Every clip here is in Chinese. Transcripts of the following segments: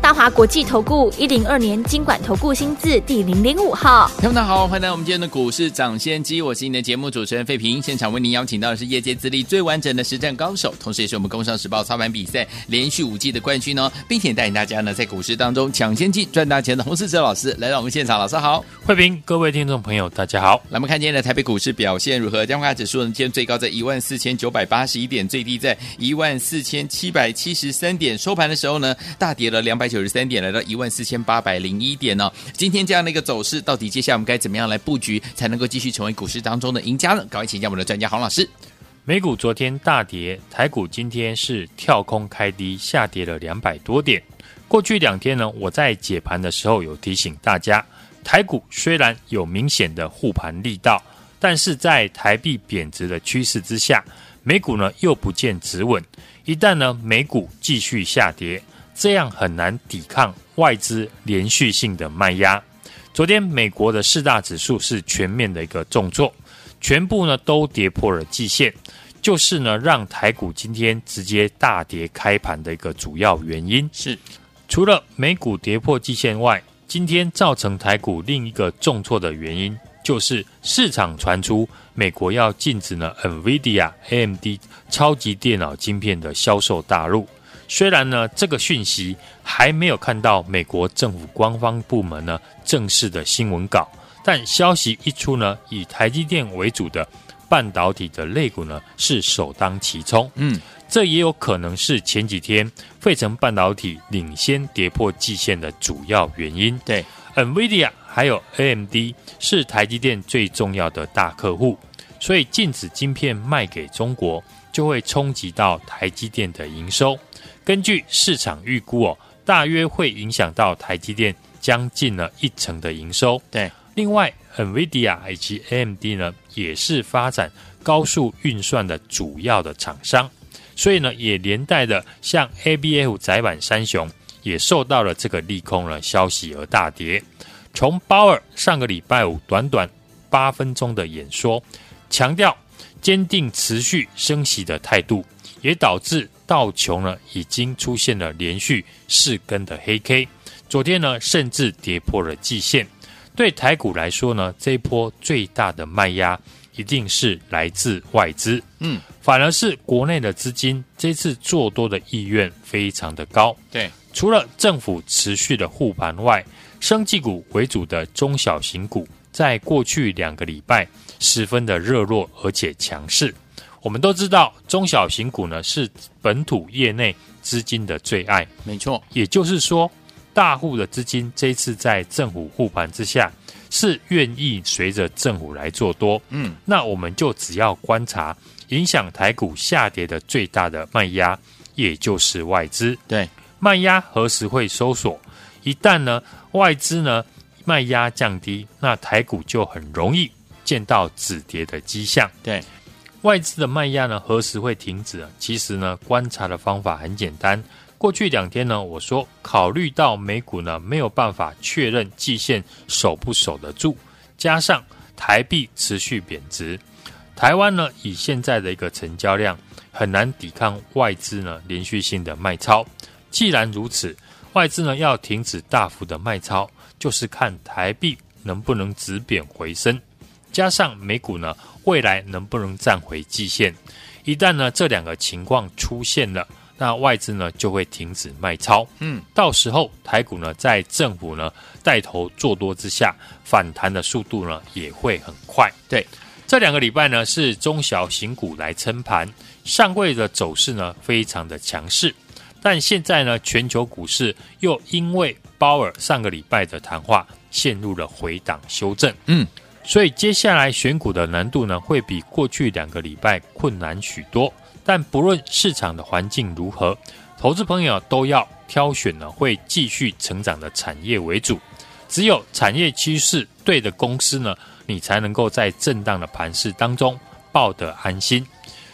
大华国际投顾一零二年金管投顾新字第零零五号，听众大家好，欢迎来到我们今天的股市涨先机，我是您的节目主持人费平。现场为您邀请到的是业界资历最完整的实战高手，同时也是我们工商时报操盘比赛连续五季的冠军哦，并且带领大家呢在股市当中抢先机赚大钱的洪世哲老师来到我们现场，老师好，费平，各位听众朋友大家好。来我们看今天的台北股市表现如何？加权指数呢，今天最高在一万四千九百八十一点，最低在一万四千七百七十三点，收盘的时候呢，大跌了两百九十三点，来到一。万四千八百零一点呢、今天这样的一个走势，到底接下来我们该怎么样来布局，才能够继续成为股市当中的赢家呢？赶快请教我们的专家黄老师。美股昨天大跌，台股今天是跳空开低，下跌了两百多点。过去两天呢，我在解盘的时候有提醒大家，台股虽然有明显的护盘力道，但是在台币贬值的趋势之下，美股呢又不见止稳。一旦呢美股继续下跌，这样很难抵抗外资连续性的卖压。昨天美国的四大指数是全面的一个重挫，全部呢都跌破了季线，就是呢让台股今天直接大跌开盘的一个主要原因。是除了美股跌破季线外，今天造成台股另一个重挫的原因，就是市场传出美国要禁止呢 NVIDIA AMD 超级电脑晶片的销售大陆。虽然呢，这个讯息还没有看到美国政府官方部门呢正式的新闻稿，但消息一出呢，以台积电为主的半导体的类股呢是首当其冲。嗯，这也有可能是前几天费城半导体领先跌破季线的主要原因。对，NVIDIA 还有 AMD 是台积电最重要的大客户，所以禁止晶片卖给中国，就会冲击到台积电的营收。根据市场预估哦，大约会影响到台积电将近了一成的营收。对，另外，NVIDIA 以及 AMD 呢，也是发展高速运算的主要的厂商，所以呢，也连带的像 ABF 载板三雄也受到了这个利空的消息而大跌。从鲍尔上个礼拜五短短八分钟的演说，强调坚定持续升息的态度，也导致。道琼呢已经出现了连续四根的黑 K，昨天呢甚至跌破了季线。对台股来说呢，这一波最大的卖压一定是来自外资，嗯，反而是国内的资金这次做多的意愿非常的高。对，除了政府持续的护盘外，生技股为主的中小型股在过去两个礼拜十分的热络而且强势。我们都知道，中小型股呢是本土业内资金的最爱。没错，也就是说，大户的资金这一次在政府护盘之下，是愿意随着政府来做多。嗯，那我们就只要观察影响台股下跌的最大的卖压，也就是外资。对，卖压何时会收缩？一旦呢外资呢卖压降低，那台股就很容易见到止跌的迹象。对。外资的卖压呢，何时会停止？其实呢，观察的方法很简单。过去两天呢，我说考虑到美股呢没有办法确认季线守不守得住，加上台币持续贬值，台湾呢以现在的一个成交量很难抵抗外资呢连续性的卖超。既然如此，外资呢要停止大幅的卖超，就是看台币能不能止贬回升。加上美股呢，未来能不能站回季线？一旦呢这两个情况出现了，那外资呢就会停止卖超。嗯，到时候台股呢在政府呢带头做多之下，反弹的速度呢也会很快。对，这两个礼拜呢是中小型股来撑盘，上柜的走势呢非常的强势，但现在呢全球股市又因为鲍尔上个礼拜的谈话陷入了回档修正。嗯。所以接下来选股的难度呢，会比过去两个礼拜困难许多。但不论市场的环境如何，投资朋友都要挑选呢会继续成长的产业为主。只有产业趋势对的公司呢，你才能够在震荡的盘势当中抱得安心。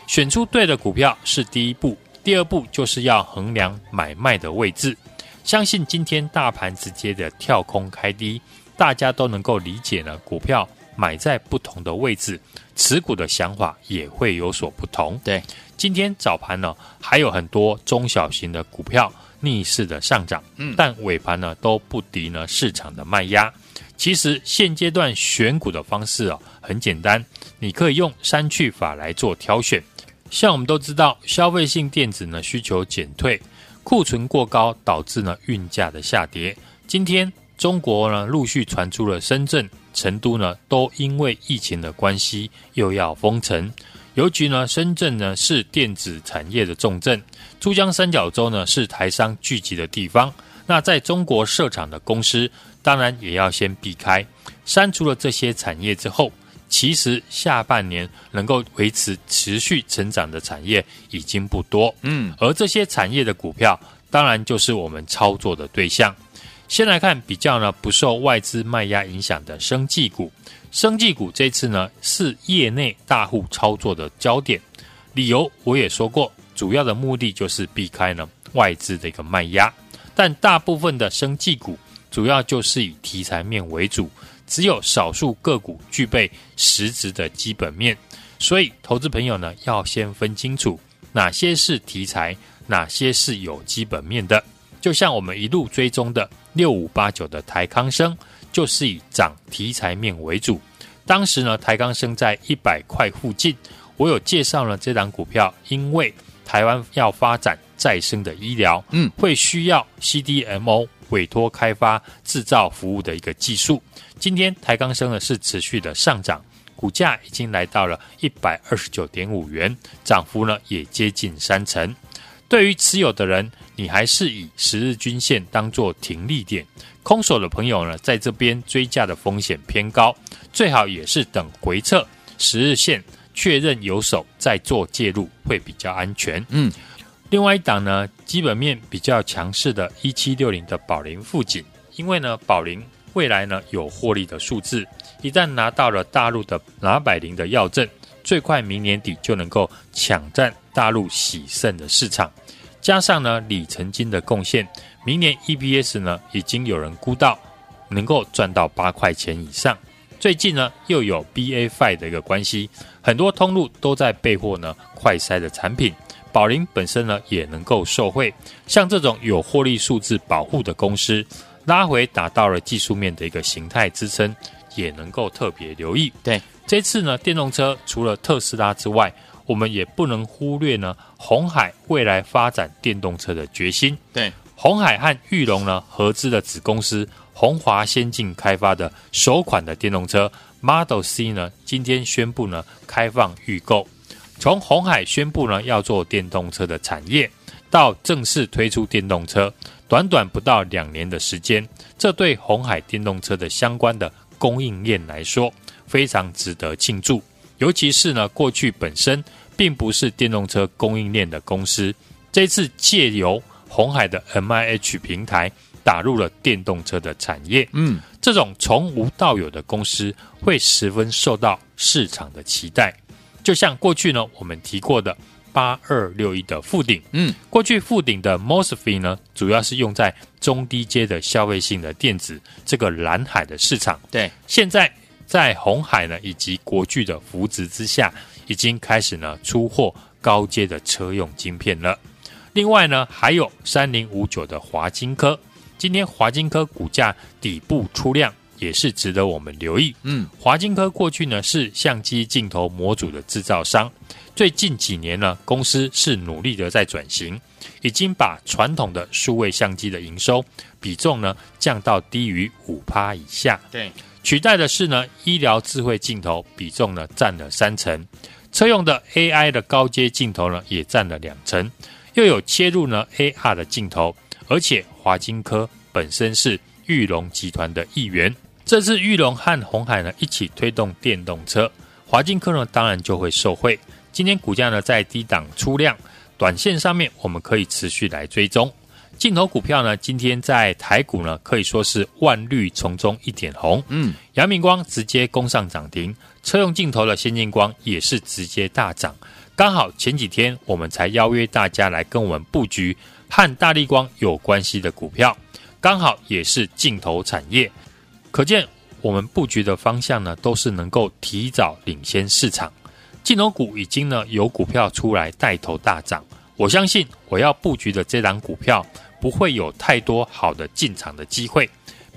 选出对的股票是第一步，第二步就是要衡量买卖的位置。相信今天大盘直接的跳空开低，大家都能够理解呢。股票买在不同的位置，持股的想法也会有所不同。对，今天早盘呢，还有很多中小型的股票逆势的上涨，嗯，但尾盘呢都不敌呢市场的卖压。其实现阶段选股的方式哦很简单，你可以用删去法来做挑选。像我们都知道，消费性电子呢需求减退。库存过高导致呢运价的下跌。今天中国呢陆续传出了深圳、成都呢都因为疫情的关系又要封城。尤其呢深圳呢是电子产业的重镇，珠江三角洲呢是台商聚集的地方。那在中国设厂的公司当然也要先避开。删除了这些产业之后。其实下半年能够维持持续成长的产业已经不多，嗯，而这些产业的股票，当然就是我们操作的对象。先来看比较呢不受外资卖压影响的生技股，生技股这次呢是业内大户操作的焦点，理由我也说过，主要的目的就是避开呢外资的一个卖压，但大部分的生技股主要就是以题材面为主。只有少数个股具备实质的基本面，所以投资朋友呢要先分清楚哪些是题材，哪些是有基本面的。就像我们一路追踪的六五八九的台康生，就是以涨题材面为主。当时呢，台康生在一百块附近，我有介绍了这档股票，因为台湾要发展再生的医疗，嗯，会需要 CDMO 委托开发制造服务的一个技术。今天台康生呢是持续的上涨，股价已经来到了一百二十九点五元，涨幅呢也接近三成。对于持有的人，你还是以十日均线当做停利点。空手的朋友呢，在这边追价的风险偏高，最好也是等回撤十日线确认有手再做介入会比较安全。嗯，另外一档呢，基本面比较强势的一七六零的宝林富锦，因为呢宝林。未来呢有获利的数字，一旦拿到了大陆的拿百灵的药证，最快明年底就能够抢占大陆洗肾的市场。加上呢里程金的贡献，明年 EPS 呢已经有人估到能够赚到八块钱以上。最近呢又有 BA Five 的一个关系，很多通路都在备货呢快筛的产品，宝林本身呢也能够受惠。像这种有获利数字保护的公司。拉回达到了技术面的一个形态支撑，也能够特别留意。对，这次呢，电动车除了特斯拉之外，我们也不能忽略呢，鸿海未来发展电动车的决心。对，鸿海和裕隆呢合资的子公司鸿华先进开发的首款的电动车 Model C 呢，今天宣布呢开放预购。从红海宣布呢要做电动车的产业，到正式推出电动车。短短不到两年的时间，这对红海电动车的相关的供应链来说非常值得庆祝。尤其是呢，过去本身并不是电动车供应链的公司，这次借由红海的 MIH 平台打入了电动车的产业。嗯，这种从无到有的公司会十分受到市场的期待。就像过去呢，我们提过的。八二六一的富鼎，嗯，过去富鼎的 MOSFET 呢，主要是用在中低阶的消费性的电子这个蓝海的市场。对，现在在红海呢以及国巨的扶植之下，已经开始呢出货高阶的车用晶片了。另外呢，还有三零五九的华金科，今天华金科股价底部出量，也是值得我们留意。嗯，华金科过去呢是相机镜头模组的制造商。最近几年呢，公司是努力的在转型，已经把传统的数位相机的营收比重呢降到低于五趴以下。对，取代的是呢医疗智慧镜头比重呢占了三成，车用的 AI 的高阶镜头呢也占了两成，又有切入呢 AR 的镜头，而且华金科本身是裕隆集团的一员，这次裕隆和鸿海呢一起推动电动车，华金科呢当然就会受惠。今天股价呢在低档出量，短线上面我们可以持续来追踪。镜头股票呢，今天在台股呢可以说是万绿丛中一点红。嗯，阳明光直接攻上涨停，车用镜头的先进光也是直接大涨。刚好前几天我们才邀约大家来跟我们布局和大力光有关系的股票，刚好也是镜头产业，可见我们布局的方向呢，都是能够提早领先市场。镜头股已经呢有股票出来带头大涨，我相信我要布局的这档股票不会有太多好的进场的机会，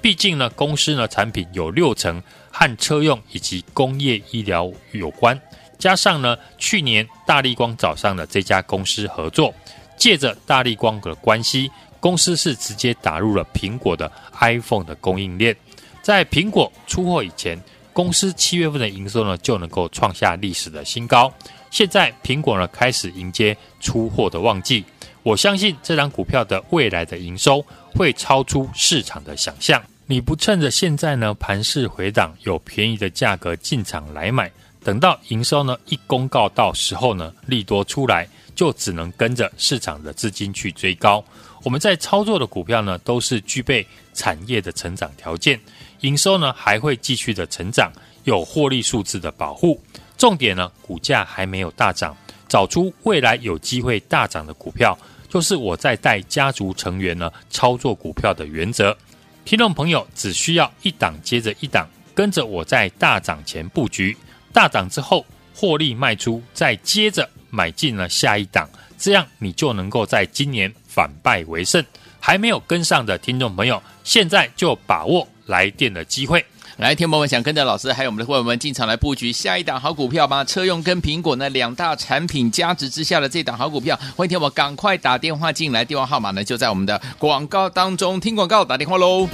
毕竟呢公司呢产品有六成和车用以及工业医疗有关。加上呢，去年大立光找上了这家公司合作，借着大立光的关系，公司是直接打入了苹果的 iPhone 的供应链。在苹果出货以前，公司七月份的营收呢就能够创下历史的新高。现在苹果呢开始迎接出货的旺季，我相信这张股票的未来的营收会超出市场的想象。你不趁着现在呢盘势回档，有便宜的价格进场来买。等到营收呢一公告到时候呢，利多出来，就只能跟着市场的资金去追高。我们在操作的股票呢，都是具备产业的成长条件，营收呢还会继续的成长，有获利数字的保护。重点呢，股价还没有大涨，找出未来有机会大涨的股票，就是我在带家族成员呢操作股票的原则。听众朋友只需要一档接着一档，跟着我在大涨前布局。大涨之后获利卖出，再接着买进了下一档，这样你就能够在今年反败为胜。还没有跟上的听众朋友，现在就把握来电的机会。来，听众们想跟着老师还有我们的会员们进场来布局下一档好股票吗？车用跟苹果呢两大产品加持之下的这档好股票，欢迎听我赶快打电话进来，电话号码呢就在我们的广告当中，听广告打电话喽。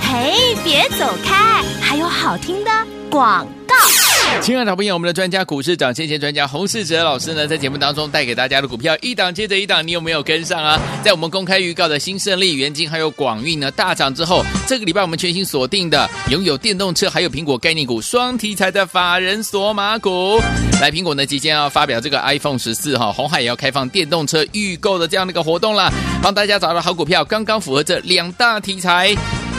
嘿，别走开！还有好听的广告。亲爱的朋友我们的专家股市涨先前专家洪世哲老师呢，在节目当中带给大家的股票一档接着一档，你有没有跟上啊？在我们公开预告的新胜利、元晶还有广运呢大涨之后，这个礼拜我们全新锁定的拥有电动车还有苹果概念股双题材的法人索马股，来苹果呢即将要发表这个 iPhone 十四哈，红海也要开放电动车预购的这样的一个活动啦，帮大家找到好股票，刚刚符合这两大题材。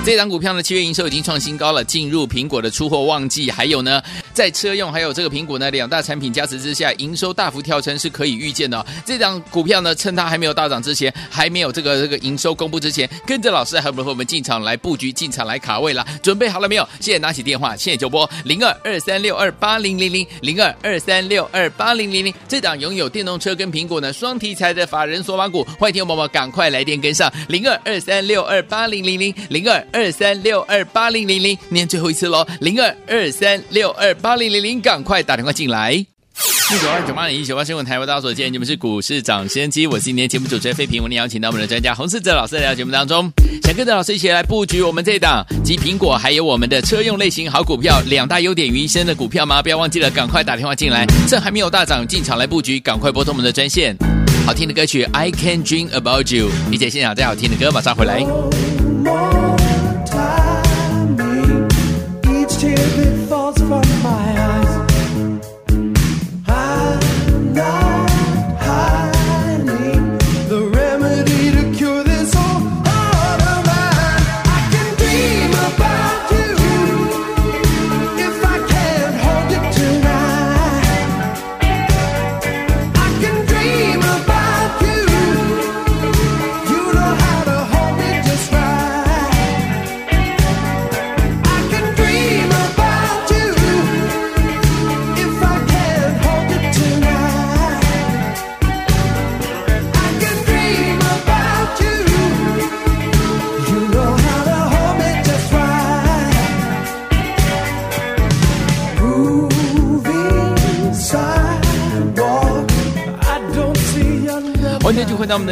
这档股票呢，七月营收已经创新高了，进入苹果的出货旺季，还有呢，在车用还有这个苹果呢两大产品加持之下，营收大幅跳升是可以预见的哦。这档股票呢，趁它还没有大涨之前，还没有这个这个营收公布之前，跟着老师还有没和我们进场来布局、进场来卡位了？准备好了没有？现在拿起电话，现在就拨零二二三六二八零零零零二二三六二八零零零。这档拥有电动车跟苹果呢双题材的法人索马股，欢迎听众宝宝赶快来电跟上零二二三六二八零零零零二。二三六二八零零零，念最后一次喽，零二二三六二八零零零，赶快打电话进来。一九二九八零一九八新闻台为大家所见，你们是股市涨先机，我是今天节目主持人费平，我们邀请到我们的专家洪世哲老师来到节目当中，想跟着老师一起来布局我们这档集苹果还有我们的车用类型好股票两大优点于一身的股票吗？不要忘记了，赶快打电话进来，趁还没有大涨进场来布局，赶快拨通我们的专线。好听的歌曲《I Can Dream About You》，并且现场最好听的歌，马上回来。在我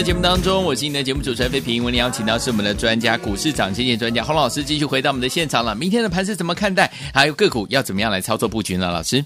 节目当中，我是你的节目主持人费平。我们邀请到是我们的专家，股市长先机专家洪老师，继续回到我们的现场了。明天的盘是怎么看待？还有个股要怎么样来操作布局呢？老师，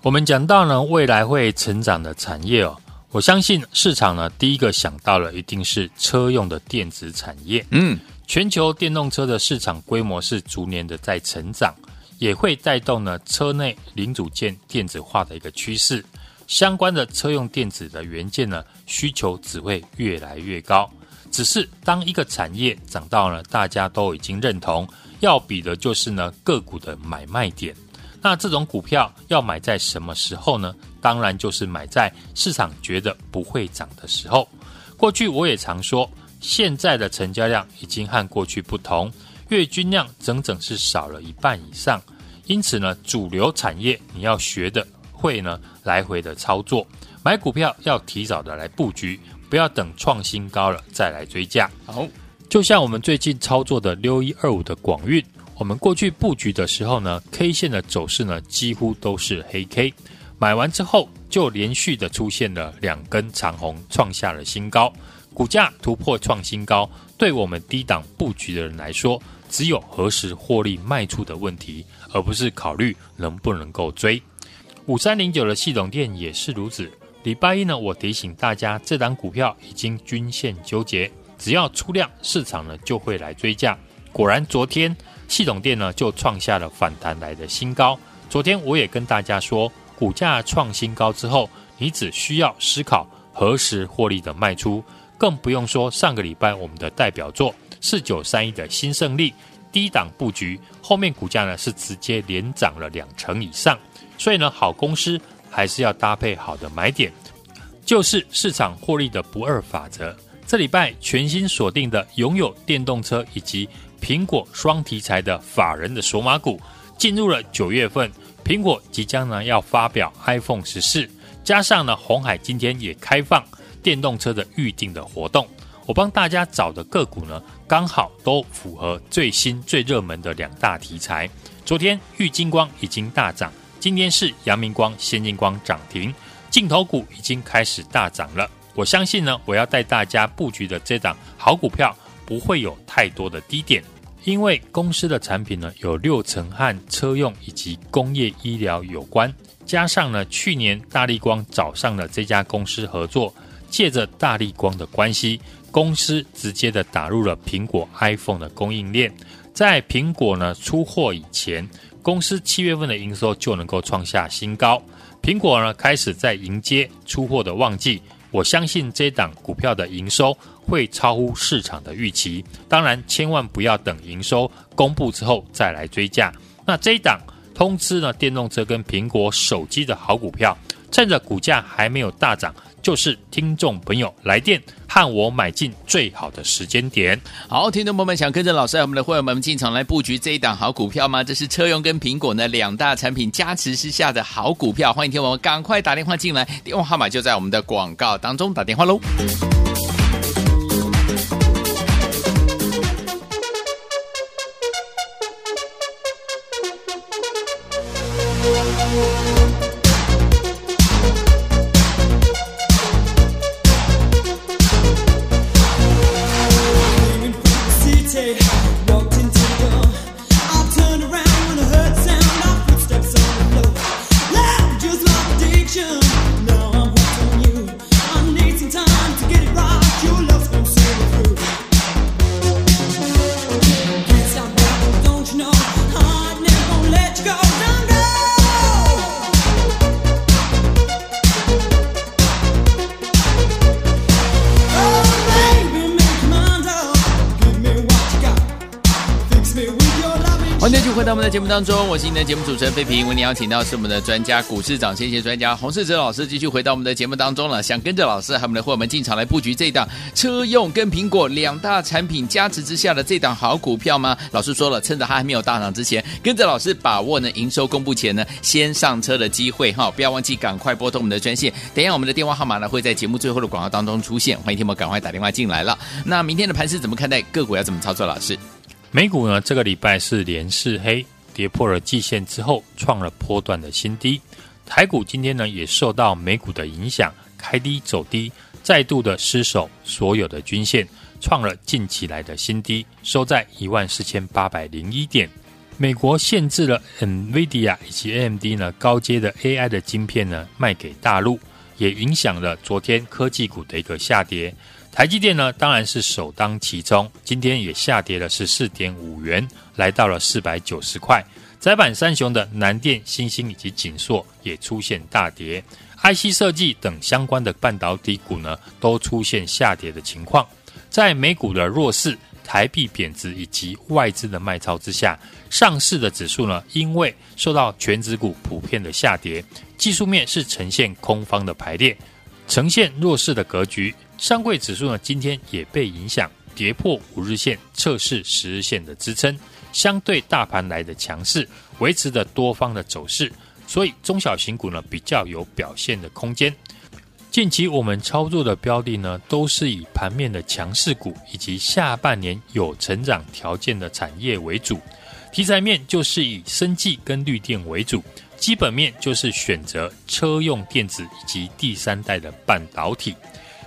我们讲到呢，未来会成长的产业哦，我相信市场呢，第一个想到了一定是车用的电子产业。嗯，全球电动车的市场规模是逐年的在成长，也会带动呢车内零组件电子化的一个趋势。相关的车用电子的元件呢，需求只会越来越高。只是当一个产业涨到了，大家都已经认同，要比的就是呢个股的买卖点。那这种股票要买在什么时候呢？当然就是买在市场觉得不会涨的时候。过去我也常说，现在的成交量已经和过去不同，月均量整整是少了一半以上。因此呢，主流产业你要学的会呢，来回的操作，买股票要提早的来布局，不要等创新高了再来追价。好，就像我们最近操作的六一二五的广运，我们过去布局的时候呢，K 线的走势呢几乎都是黑 K，买完之后就连续的出现了两根长红，创下了新高，股价突破创新高，对我们低档布局的人来说，只有何时获利卖出的问题。而不是考虑能不能够追，五三零九的系统店也是如此。礼拜一呢，我提醒大家，这档股票已经均线纠结，只要出量，市场呢就会来追价。果然，昨天系统店呢就创下了反弹来的新高。昨天我也跟大家说，股价创新高之后，你只需要思考何时获利的卖出，更不用说上个礼拜我们的代表作四九三一的新胜利。低档布局，后面股价呢是直接连涨了两成以上，所以呢，好公司还是要搭配好的买点，就是市场获利的不二法则。这礼拜全新锁定的拥有电动车以及苹果双题材的法人的索马股，进入了九月份，苹果即将呢要发表 iPhone 十四，加上呢红海今天也开放电动车的预定的活动。我帮大家找的个股呢，刚好都符合最新最热门的两大题材。昨天玉金光已经大涨，今天是阳明光、先进光涨停，镜头股已经开始大涨了。我相信呢，我要带大家布局的这档好股票不会有太多的低点，因为公司的产品呢有六成和车用以及工业医疗有关，加上呢去年大立光找上了这家公司合作，借着大立光的关系。公司直接的打入了苹果 iPhone 的供应链，在苹果呢出货以前，公司七月份的营收就能够创下新高。苹果呢开始在迎接出货的旺季，我相信这档股票的营收会超乎市场的预期。当然，千万不要等营收公布之后再来追价。那这一档通知呢电动车跟苹果手机的好股票，趁着股价还没有大涨。就是听众朋友来电和我买进最好的时间点。好，听众朋友们想跟着老师和，我们的会员们进场来布局这一档好股票吗？这是车用跟苹果呢两大产品加持之下的好股票。欢迎听我们赶快打电话进来，电话号码就在我们的广告当中，打电话喽。目当中，我是你的节目主持人费平。为你邀请到是我们的专家，股市涨先机专家洪世哲老师，继续回到我们的节目当中了。想跟着老师和我们的伙伴们进场来布局这档车用跟苹果两大产品加持之下的这档好股票吗？老师说了，趁着它还没有大涨之前，跟着老师把握呢营收公布前呢先上车的机会哈！不要忘记赶快拨通我们的专线。等一下我们的电话号码呢会在节目最后的广告当中出现，欢迎听我赶快打电话进来了。那明天的盘势怎么看待？个股要怎么操作？老师？美股呢，这个礼拜是连四黑，跌破了季线之后，创了波段的新低。台股今天呢，也受到美股的影响，开低走低，再度的失守所有的均线，创了近期来的新低，收在一万四千八百零一点。美国限制了 NVIDIA 以及 AMD 呢高阶的 AI 的晶片呢卖给大陆，也影响了昨天科技股的一个下跌。台积电呢，当然是首当其冲，今天也下跌了十四点五元，来到了四百九十块。载板三雄的南电、新兴以及景硕也出现大跌，IC 设计等相关的半导体股呢，都出现下跌的情况。在美股的弱势，台币贬值以及外资的卖超之下，上市的指数呢，因为受到全指股普遍的下跌，技术面是呈现空方的排列，呈现弱势的格局。上柜指数呢，今天也被影响，跌破五日线，测试十日线的支撑，相对大盘来的强势，维持着多方的走势，所以中小型股呢比较有表现的空间。近期我们操作的标的呢，都是以盘面的强势股以及下半年有成长条件的产业为主，题材面就是以生技跟绿电为主，基本面就是选择车用电子以及第三代的半导体。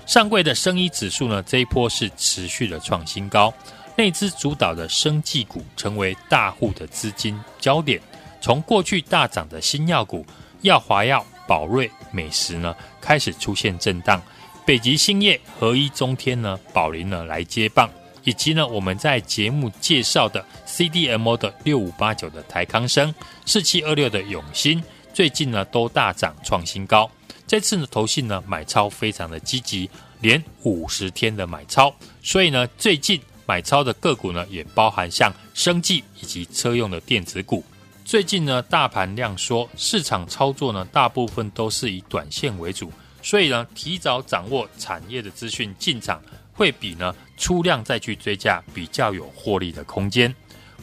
上柜的生医指数呢，这一波是持续的创新高，内资主导的生技股成为大户的资金焦点。从过去大涨的新药股，药华药、宝瑞、美时呢，开始出现震荡。北极星业、合一中天呢、宝林呢来接棒，以及呢我们在节目介绍的 CDMO 的六五八九的台康生、四七二六的永新，最近呢都大涨创新高。这次呢，投信呢买超非常的积极，连五十天的买超，所以呢，最近买超的个股呢，也包含像生技以及车用的电子股。最近呢，大盘量缩，市场操作呢，大部分都是以短线为主，所以呢，提早掌握产业的资讯进场，会比呢出量再去追价比较有获利的空间。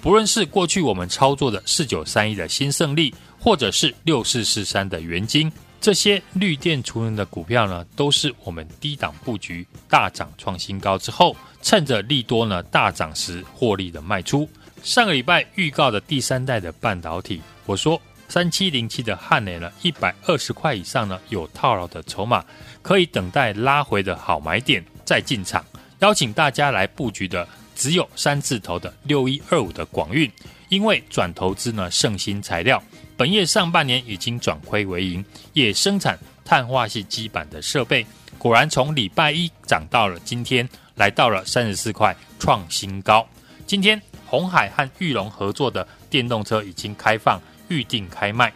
不论是过去我们操作的四九三一的新胜利，或者是六四四三的元晶。这些绿电储能的股票呢，都是我们低档布局大涨创新高之后，趁着利多呢大涨时获利的卖出。上个礼拜预告的第三代的半导体，我说三七零七的汉磊呢，一百二十块以上呢有套牢的筹码，可以等待拉回的好买点再进场。邀请大家来布局的只有三字头的六一二五的广运，因为转投资呢圣兴材料。本业上半年已经转亏为盈，也生产碳化系基板的设备，果然从礼拜一涨到了今天，来到了三十四块，创新高。今天鸿海和玉龙合作的电动车已经开放预定开卖，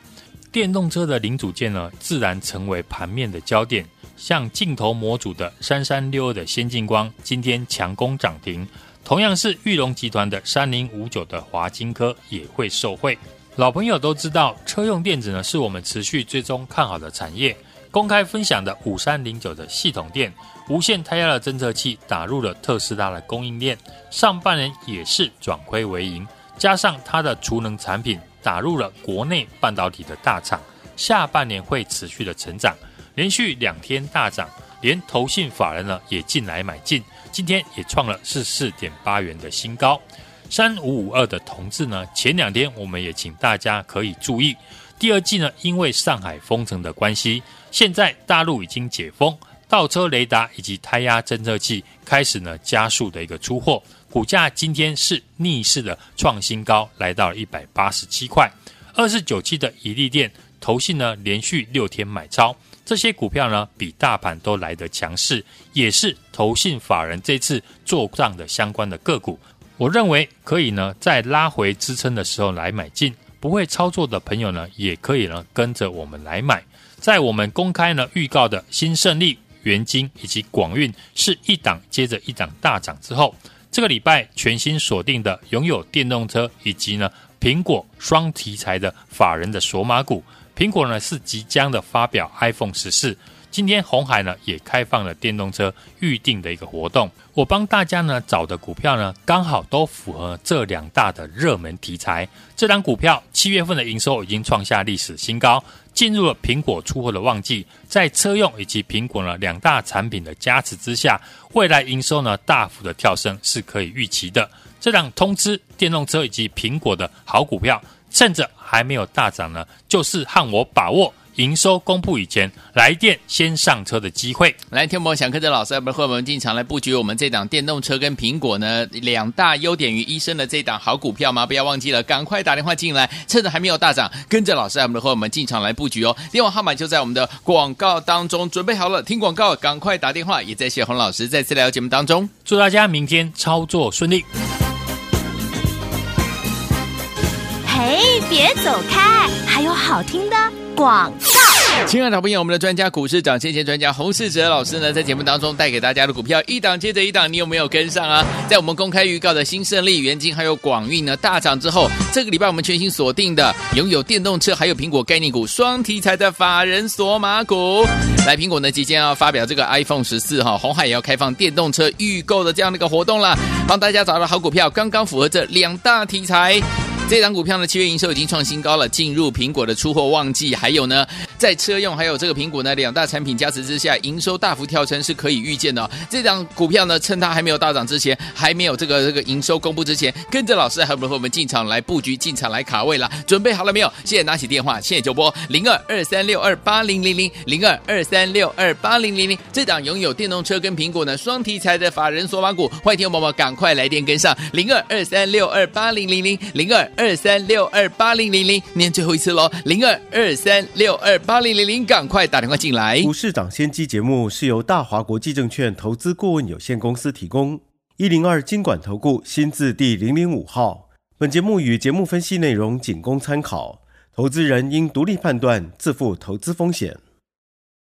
电动车的零组件呢，自然成为盘面的焦点。像镜头模组的三三六二的先进光，今天强攻涨停，同样是裕隆集团的三零五九的华金科也会受惠。老朋友都知道，车用电子呢是我们持续追踪看好的产业。公开分享的五三零九的系统电无线胎压的侦测器打入了特斯拉的供应链，上半年也是转亏为盈。加上它的储能产品打入了国内半导体的大厂，下半年会持续的成长，连续两天大涨，连投信法人呢也进来买进，今天也创了四四点八元的新高。三五五二的同志呢，前两天我们也请大家可以注意，第二季呢，因为上海封城的关系，现在大陆已经解封，倒车雷达以及胎压侦测器开始呢加速的一个出货，股价今天是逆势的创新高，来到了一百八十七块。二四九七的一利电投信呢连续六天买超，这些股票呢比大盘都来得强势，也是投信法人这次做账的相关的个股。我认为可以呢，在拉回支撑的时候来买进。不会操作的朋友呢，也可以呢跟着我们来买。在我们公开呢预告的新胜利、元晶以及广运是一档接着一档大涨之后，这个礼拜全新锁定的拥有电动车以及呢苹果双题材的法人的锁码股，苹果呢是即将的发表 iPhone 十四。今天红海呢也开放了电动车预定的一个活动，我帮大家呢找的股票呢刚好都符合这两大的热门题材。这档股票七月份的营收已经创下历史新高，进入了苹果出货的旺季，在车用以及苹果呢两大产品的加持之下，未来营收呢大幅的跳升是可以预期的。这档通知电动车以及苹果的好股票，趁着还没有大涨呢，就是和我把握。营收公布以前，来电先上车的机会。来，听我想跟着老师，不会我们进场来布局我们这档电动车跟苹果呢两大优点于一身的这档好股票吗？不要忘记了，赶快打电话进来，趁着还没有大涨，跟着老师，我们和我们进场来布局哦。电话号码就在我们的广告当中，准备好了，听广告，赶快打电话。也在谢洪老师再次来到节目当中，祝大家明天操作顺利。哎，别走开，还有好听的广告。亲爱的朋友，我们的专家股市涨先前专家洪世哲老师呢，在节目当中带给大家的股票一档接着一档，你有没有跟上啊？在我们公开预告的新胜利、元晶还有广运呢大涨之后，这个礼拜我们全新锁定的拥有电动车还有苹果概念股双题材的法人索马股，来苹果呢即将要发表这个 iPhone 十四哈，红海也要开放电动车预购的这样的一个活动了，帮大家找到好股票，刚刚符合这两大题材。这档股票呢，七月营收已经创新高了，进入苹果的出货旺季，还有呢，在车用还有这个苹果呢两大产品加持之下，营收大幅跳升是可以预见的哦。这档股票呢，趁它还没有大涨之前，还没有这个这个营收公布之前，跟着老师还不和我们进场来布局，进场来卡位了，准备好了没有？现在拿起电话，现在就拨零二二三六二八零零零零二二三六二八零零零。这档拥有电动车跟苹果呢双题材的法人索马股，欢迎听众朋友们赶快来电跟上零二二三六二八零零零零二。二三六二八零零零，念最后一次喽，零二二三六二八零零零，赶快打电话进来。股市涨先机节目是由大华国际证券投资顾问有限公司提供，一零二经管投顾新字第零零五号。本节目与节目分析内容仅供参考，投资人应独立判断，自负投资风险。